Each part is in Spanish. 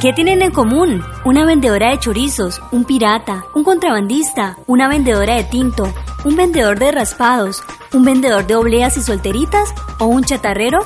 ¿Qué tienen en común? Una vendedora de chorizos, un pirata, un contrabandista, una vendedora de tinto, un vendedor de raspados, un vendedor de obleas y solteritas o un chatarrero?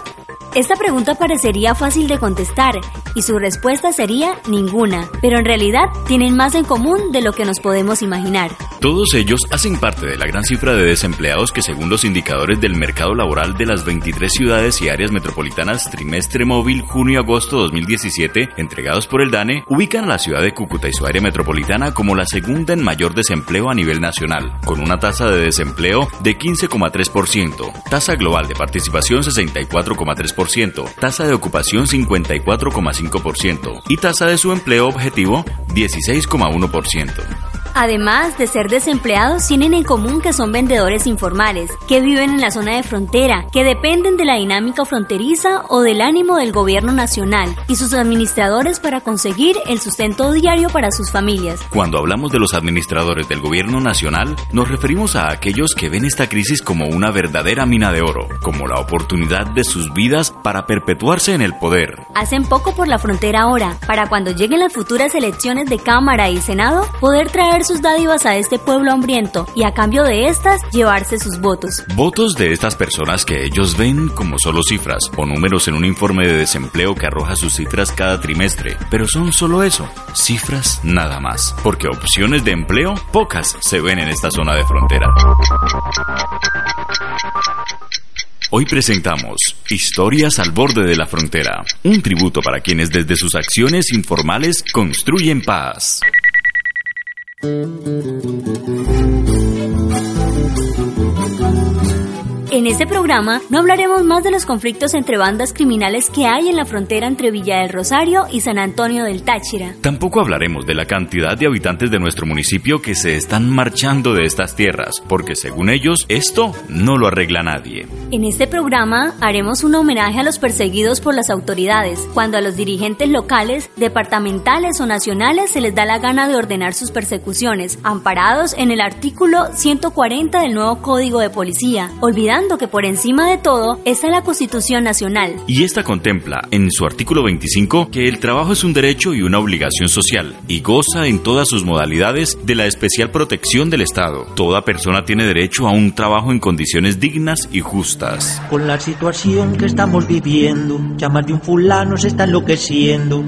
Esta pregunta parecería fácil de contestar y su respuesta sería ninguna, pero en realidad tienen más en común de lo que nos podemos imaginar. Todos ellos hacen parte de la gran cifra de desempleados que según los indicadores del mercado laboral de las 23 ciudades y áreas metropolitanas trimestre móvil junio-agosto 2017 entregados por el DANE ubican a la ciudad de Cúcuta y su área metropolitana como la segunda en mayor desempleo a nivel nacional, con una tasa de desempleo de 15,3%, tasa global de participación 64,3%, tasa de ocupación 54,5% y tasa de su empleo objetivo 16,1%. Además de ser desempleados, tienen en común que son vendedores informales, que viven en la zona de frontera, que dependen de la dinámica fronteriza o del ánimo del gobierno nacional y sus administradores para conseguir el sustento diario para sus familias. Cuando hablamos de los administradores del gobierno nacional, nos referimos a aquellos que ven esta crisis como una verdadera mina de oro, como la oportunidad de sus vidas para perpetuarse en el poder. Hacen poco por la frontera ahora, para cuando lleguen las futuras elecciones de Cámara y Senado, poder traer sus dádivas a este pueblo hambriento y a cambio de estas llevarse sus votos. Votos de estas personas que ellos ven como solo cifras o números en un informe de desempleo que arroja sus cifras cada trimestre, pero son solo eso, cifras nada más, porque opciones de empleo pocas se ven en esta zona de frontera. Hoy presentamos Historias al borde de la frontera, un tributo para quienes desde sus acciones informales construyen paz. Thank you. En este programa no hablaremos más de los conflictos entre bandas criminales que hay en la frontera entre Villa del Rosario y San Antonio del Táchira. Tampoco hablaremos de la cantidad de habitantes de nuestro municipio que se están marchando de estas tierras, porque según ellos esto no lo arregla nadie. En este programa haremos un homenaje a los perseguidos por las autoridades, cuando a los dirigentes locales, departamentales o nacionales se les da la gana de ordenar sus persecuciones, amparados en el artículo 140 del nuevo Código de Policía, olvidando que por encima de todo está la Constitución Nacional. Y esta contempla en su artículo 25 que el trabajo es un derecho y una obligación social y goza en todas sus modalidades de la especial protección del Estado. Toda persona tiene derecho a un trabajo en condiciones dignas y justas. Con la situación que estamos viviendo, ya más de un fulano se está enloqueciendo.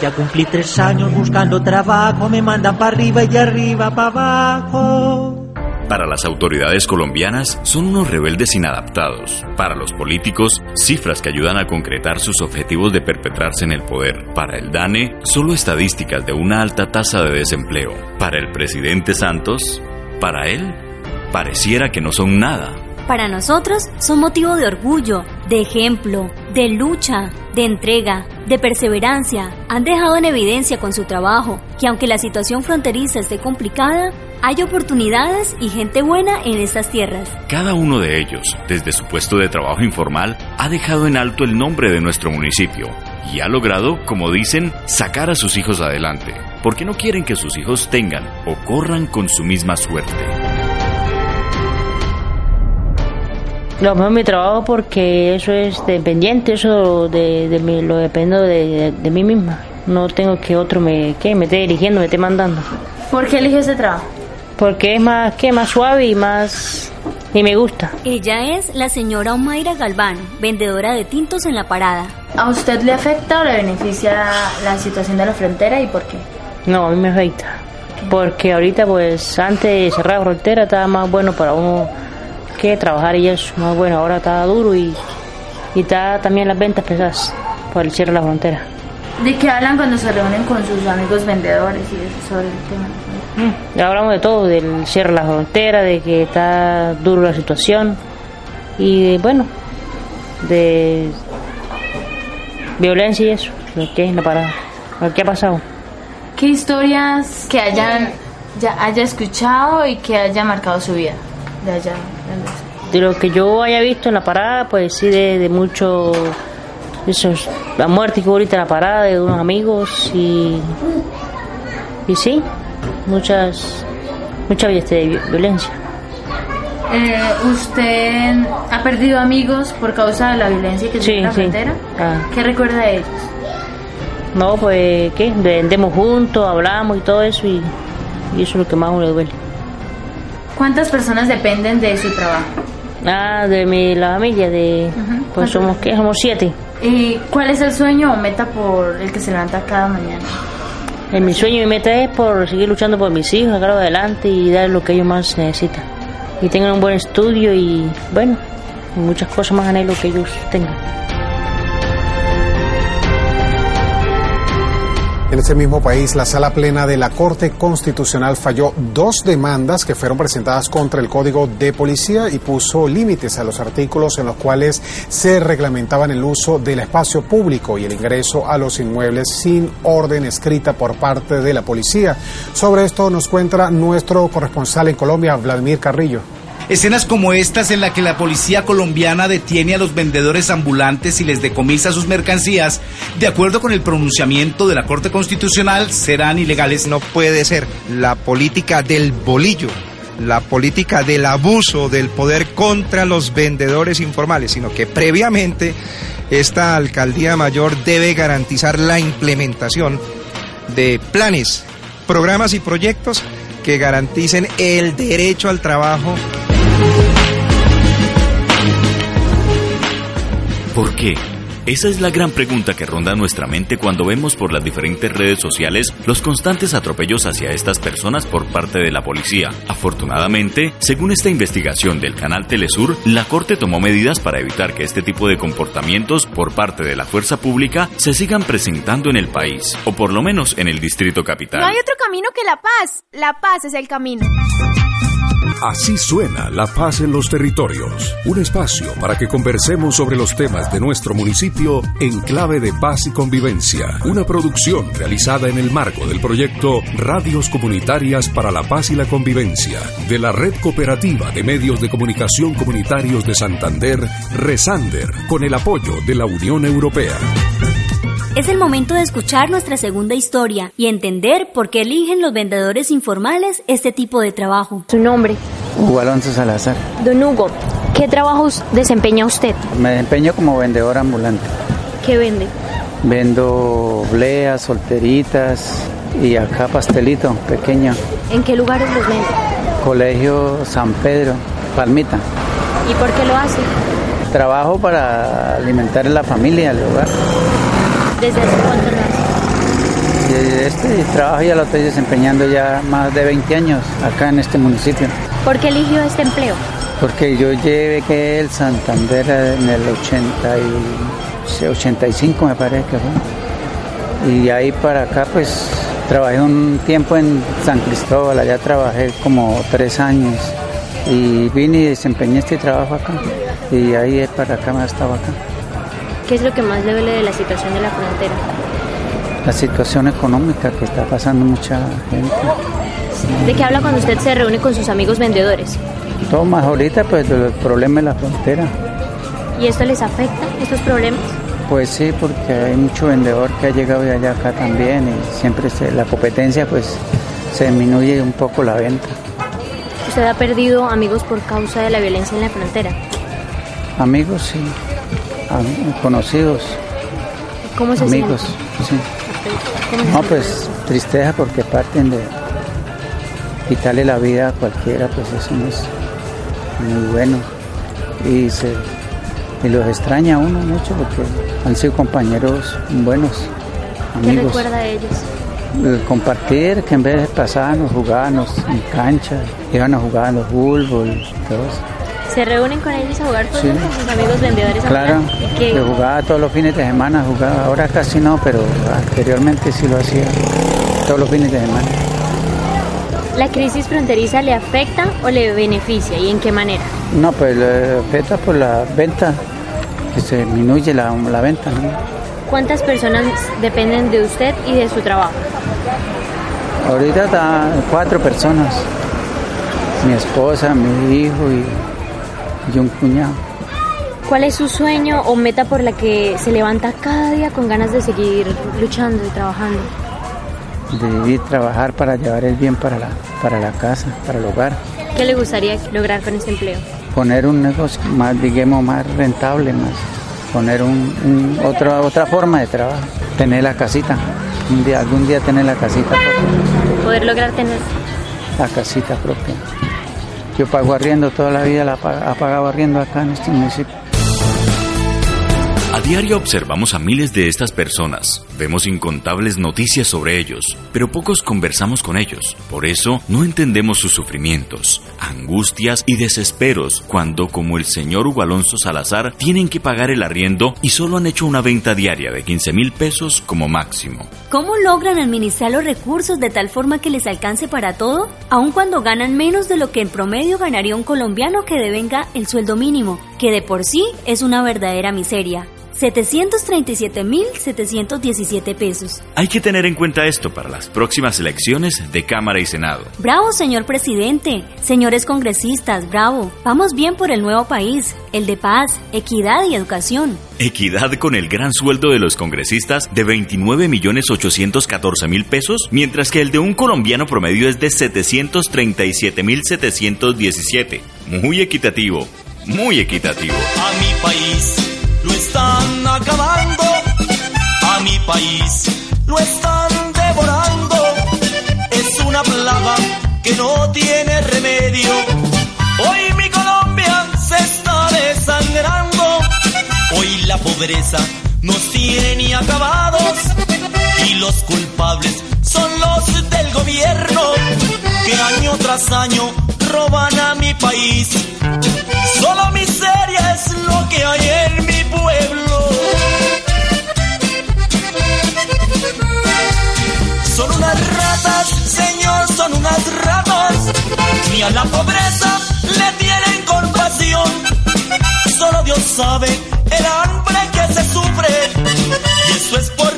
Ya cumplí tres años buscando trabajo, me mandan para arriba y de arriba para abajo. Para las autoridades colombianas son unos rebeldes inadaptados. Para los políticos, cifras que ayudan a concretar sus objetivos de perpetrarse en el poder. Para el DANE, solo estadísticas de una alta tasa de desempleo. Para el presidente Santos, para él, pareciera que no son nada. Para nosotros son motivo de orgullo, de ejemplo, de lucha, de entrega, de perseverancia. Han dejado en evidencia con su trabajo que aunque la situación fronteriza esté complicada, hay oportunidades y gente buena en estas tierras. Cada uno de ellos, desde su puesto de trabajo informal, ha dejado en alto el nombre de nuestro municipio y ha logrado, como dicen, sacar a sus hijos adelante, porque no quieren que sus hijos tengan o corran con su misma suerte. Lo mejor mi trabajo porque eso es dependiente, eso de, de mí, lo dependo de, de, de, mí misma. No tengo que otro me, que me esté dirigiendo, me esté mandando. ¿Por qué eliges ese trabajo? Porque es más, que más suave y más... y me gusta. Ella es la señora Omaira Galván, vendedora de tintos en la parada. ¿A usted le afecta o le beneficia la situación de la frontera y por qué? No, a mí me afecta. Porque ahorita pues antes de cerrar la frontera estaba más bueno para uno que trabajar y eso, más bueno, ahora está duro y, y está también las ventas pesadas por el cierre de la frontera. ¿De qué hablan cuando se reúnen con sus amigos vendedores y eso sobre el tema? Mm, ya hablamos de todo, del cierre de la frontera, de que está duro la situación y de, bueno, de violencia y eso, lo que es la parada, lo que ha pasado. ¿Qué historias que hayan ya haya escuchado y que haya marcado su vida de allá? de lo que yo haya visto en la parada, pues sí, de, de mucho. Esos, la muerte que hubo ahorita en la parada de unos amigos y. Y sí, muchas. Mucha este, violencia. Eh, ¿Usted ha perdido amigos por causa de la violencia que Sí, tiene en la sí. frontera? Ah. ¿Qué recuerda de ellos? No, pues, ¿qué? Vendemos juntos, hablamos y todo eso, y, y eso es lo que más uno le duele. ¿Cuántas personas dependen de su trabajo? Ah, de mi, la familia, de. Pues somos, ¿qué? Somos siete. ¿Y cuál es el sueño o meta por el que se levanta cada mañana? Eh, mi sueño y mi meta es por seguir luchando por mis hijos, sacarlos adelante y dar lo que ellos más necesitan. Y tengan un buen estudio y, bueno, muchas cosas más anhelo que ellos tengan. En ese mismo país, la sala plena de la Corte Constitucional falló dos demandas que fueron presentadas contra el Código de Policía y puso límites a los artículos en los cuales se reglamentaban el uso del espacio público y el ingreso a los inmuebles sin orden escrita por parte de la policía. Sobre esto nos cuenta nuestro corresponsal en Colombia, Vladimir Carrillo. Escenas como estas en la que la policía colombiana detiene a los vendedores ambulantes y les decomisa sus mercancías, de acuerdo con el pronunciamiento de la Corte Constitucional, serán ilegales. No puede ser la política del bolillo, la política del abuso del poder contra los vendedores informales, sino que previamente esta alcaldía mayor debe garantizar la implementación de planes, programas y proyectos que garanticen el derecho al trabajo ¿Por qué? Esa es la gran pregunta que ronda nuestra mente cuando vemos por las diferentes redes sociales los constantes atropellos hacia estas personas por parte de la policía. Afortunadamente, según esta investigación del canal Telesur, la Corte tomó medidas para evitar que este tipo de comportamientos por parte de la fuerza pública se sigan presentando en el país, o por lo menos en el Distrito Capital. No hay otro camino que la paz. La paz es el camino. Así suena La Paz en los Territorios, un espacio para que conversemos sobre los temas de nuestro municipio en clave de paz y convivencia, una producción realizada en el marco del proyecto Radios Comunitarias para la Paz y la Convivencia de la Red Cooperativa de Medios de Comunicación Comunitarios de Santander, Resander, con el apoyo de la Unión Europea. Es el momento de escuchar nuestra segunda historia y entender por qué eligen los vendedores informales este tipo de trabajo. Su nombre. Hugo Alonso Salazar. Don Hugo, ¿qué trabajos desempeña usted? Me desempeño como vendedor ambulante. ¿Qué vende? Vendo obleas, solteritas y acá pastelito pequeño. ¿En qué lugares los vende? Colegio San Pedro, Palmita. ¿Y por qué lo hace? Trabajo para alimentar a la familia, el hogar. ¿Desde hace cuánto? Y este trabajo ya lo estoy desempeñando ya más de 20 años acá en este municipio. ¿Por qué eligió este empleo? Porque yo llevé que el Santander en el 80 y 85 me parece que fue. Y ahí para acá pues trabajé un tiempo en San Cristóbal, allá trabajé como tres años. Y vine y desempeñé este trabajo acá. Y ahí para acá me estaba acá. ¿Qué es lo que más le duele de la situación de la frontera? La situación económica que está pasando mucha gente. ¿De qué habla cuando usted se reúne con sus amigos vendedores? Todo más ahorita pues de los problemas de la frontera. ¿Y esto les afecta, estos problemas? Pues sí, porque hay mucho vendedor que ha llegado de allá acá también y siempre se- la competencia pues se disminuye un poco la venta. ¿Usted ha perdido amigos por causa de la violencia en la frontera? Amigos, sí. Conocidos. ¿Cómo se amigos, siente? sí. ¿Cómo se No, pues tristeza porque parten de quitarle la vida a cualquiera, pues eso no es muy bueno. Y, se, y los extraña a uno mucho porque han sido compañeros buenos, ¿Qué amigos. recuerda de ellos? El compartir, que en vez de pasarnos, jugarnos en cancha, iban a jugar a los fútbol, todo eso. ¿Se reúnen con ellos a jugar fútbol Sí. con sus amigos vendedores Claro, yo jugaba todos los fines de semana, jugaba, ahora casi no, pero anteriormente sí lo hacía todos los fines de semana. ¿La crisis fronteriza le afecta o le beneficia y en qué manera? No, pues le afecta por la venta, que se disminuye la, la venta, ¿no? ¿Cuántas personas dependen de usted y de su trabajo? Ahorita está cuatro personas, mi esposa, mi hijo y y un cuñado. ¿Cuál es su sueño o meta por la que se levanta cada día con ganas de seguir luchando y trabajando? De vivir, trabajar para llevar el bien para la, para la casa, para el hogar. ¿Qué le gustaría lograr con este empleo? Poner un negocio más, digamos, más rentable, más poner un, un- otra, otra forma de trabajo. Tener la casita, un día, algún día tener la casita propia. Poder lograr tener. La casita propia. Yo pago arriendo toda la vida, la ha pagado arriendo acá en este municipio. Diario observamos a miles de estas personas, vemos incontables noticias sobre ellos, pero pocos conversamos con ellos. Por eso no entendemos sus sufrimientos, angustias y desesperos cuando, como el señor Hugo Alonso Salazar, tienen que pagar el arriendo y solo han hecho una venta diaria de 15 mil pesos como máximo. ¿Cómo logran administrar los recursos de tal forma que les alcance para todo? Aun cuando ganan menos de lo que en promedio ganaría un colombiano que devenga el sueldo mínimo, que de por sí es una verdadera miseria. 737.717 pesos. Hay que tener en cuenta esto para las próximas elecciones de Cámara y Senado. Bravo, señor presidente, señores congresistas, bravo. Vamos bien por el nuevo país, el de paz, equidad y educación. Equidad con el gran sueldo de los congresistas de 29 millones 814 mil pesos, mientras que el de un colombiano promedio es de 737 mil 717. Muy equitativo, muy equitativo. A mi país lo están acabando, a mi país lo están devorando. Es una plaga que no tiene remedio. Hoy mi Colombia se está desangrando. Hoy la pobreza nos tiene acabados y los culpables son los del gobierno que año tras año roban a mi país. Solo miseria es lo que hay son unas ratas. Ni a la pobreza le tienen compasión. Solo Dios sabe el hambre que se sufre. Y eso es por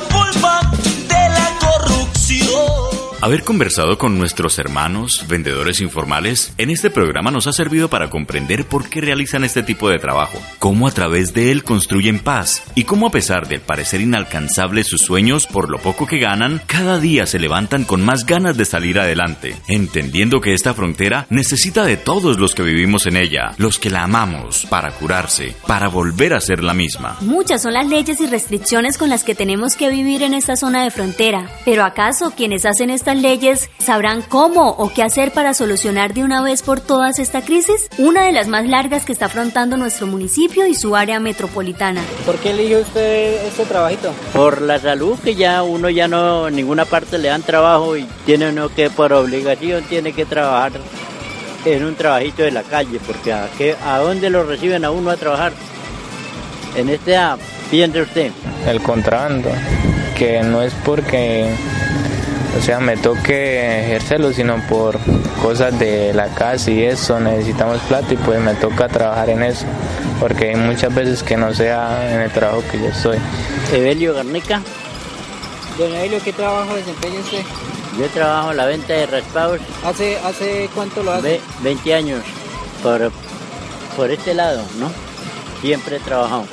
Haber conversado con nuestros hermanos, vendedores informales, en este programa nos ha servido para comprender por qué realizan este tipo de trabajo, cómo a través de él construyen paz y cómo a pesar del parecer inalcanzable sus sueños por lo poco que ganan, cada día se levantan con más ganas de salir adelante, entendiendo que esta frontera necesita de todos los que vivimos en ella, los que la amamos, para curarse, para volver a ser la misma. Muchas son las leyes y restricciones con las que tenemos que vivir en esta zona de frontera, pero ¿acaso quienes hacen leyes sabrán cómo o qué hacer para solucionar de una vez por todas esta crisis? Una de las más largas que está afrontando nuestro municipio y su área metropolitana. ¿Por qué eligió usted este trabajito? Por la salud, que ya uno ya no, en ninguna parte le dan trabajo y tiene uno que por obligación tiene que trabajar en un trabajito de la calle, porque a, qué, a dónde lo reciben a uno a trabajar. En este, ah, piense usted. El contrabando, que no es porque, o sea, me toque ejercerlo, sino por cosas de la casa y eso, necesitamos plata y pues me toca trabajar en eso, porque hay muchas veces que no sea en el trabajo que yo estoy. Evelio Garnica, Don Evelio, ¿qué trabajo desempeña usted? yo trabajo en la venta de raspados ¿Hace, hace cuánto lo hace? Ve- 20 años por, por este lado, ¿no? Siempre he trabajado.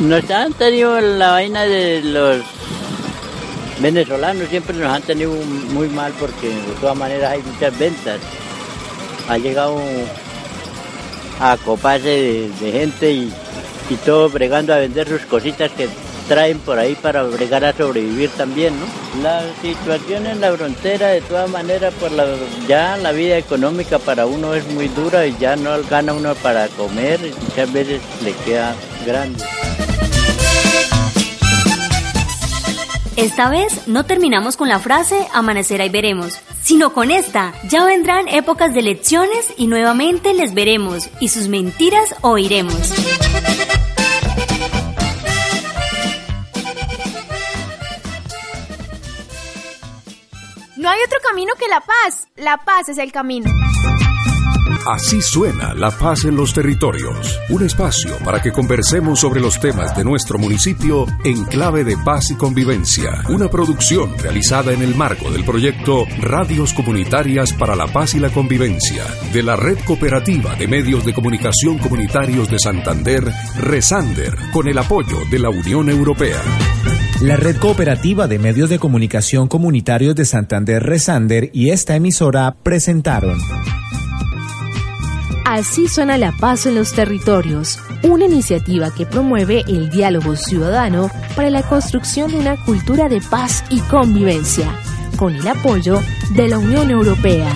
Nos han tenido la vaina de los venezolanos, siempre nos han tenido muy mal porque de todas maneras hay muchas ventas. Ha llegado a coparse de, gente y, y todo bregando a vender sus cositas que traen por ahí para bregar a sobrevivir también, ¿no? La situación en la frontera, de todas maneras, la, ya la vida económica para uno es muy dura y ya no gana uno para comer, muchas veces le queda grande. Esta vez no terminamos con la frase amanecerá y veremos, sino con esta, ya vendrán épocas de elecciones y nuevamente les veremos y sus mentiras oiremos. No hay otro camino que la paz. La paz es el camino. Así suena la paz en los territorios. Un espacio para que conversemos sobre los temas de nuestro municipio en clave de paz y convivencia. Una producción realizada en el marco del proyecto Radios Comunitarias para la Paz y la Convivencia de la Red Cooperativa de Medios de Comunicación Comunitarios de Santander, Resander, con el apoyo de la Unión Europea. La Red Cooperativa de Medios de Comunicación Comunitarios de Santander, Resander y esta emisora presentaron Así suena la paz en los territorios, una iniciativa que promueve el diálogo ciudadano para la construcción de una cultura de paz y convivencia, con el apoyo de la Unión Europea.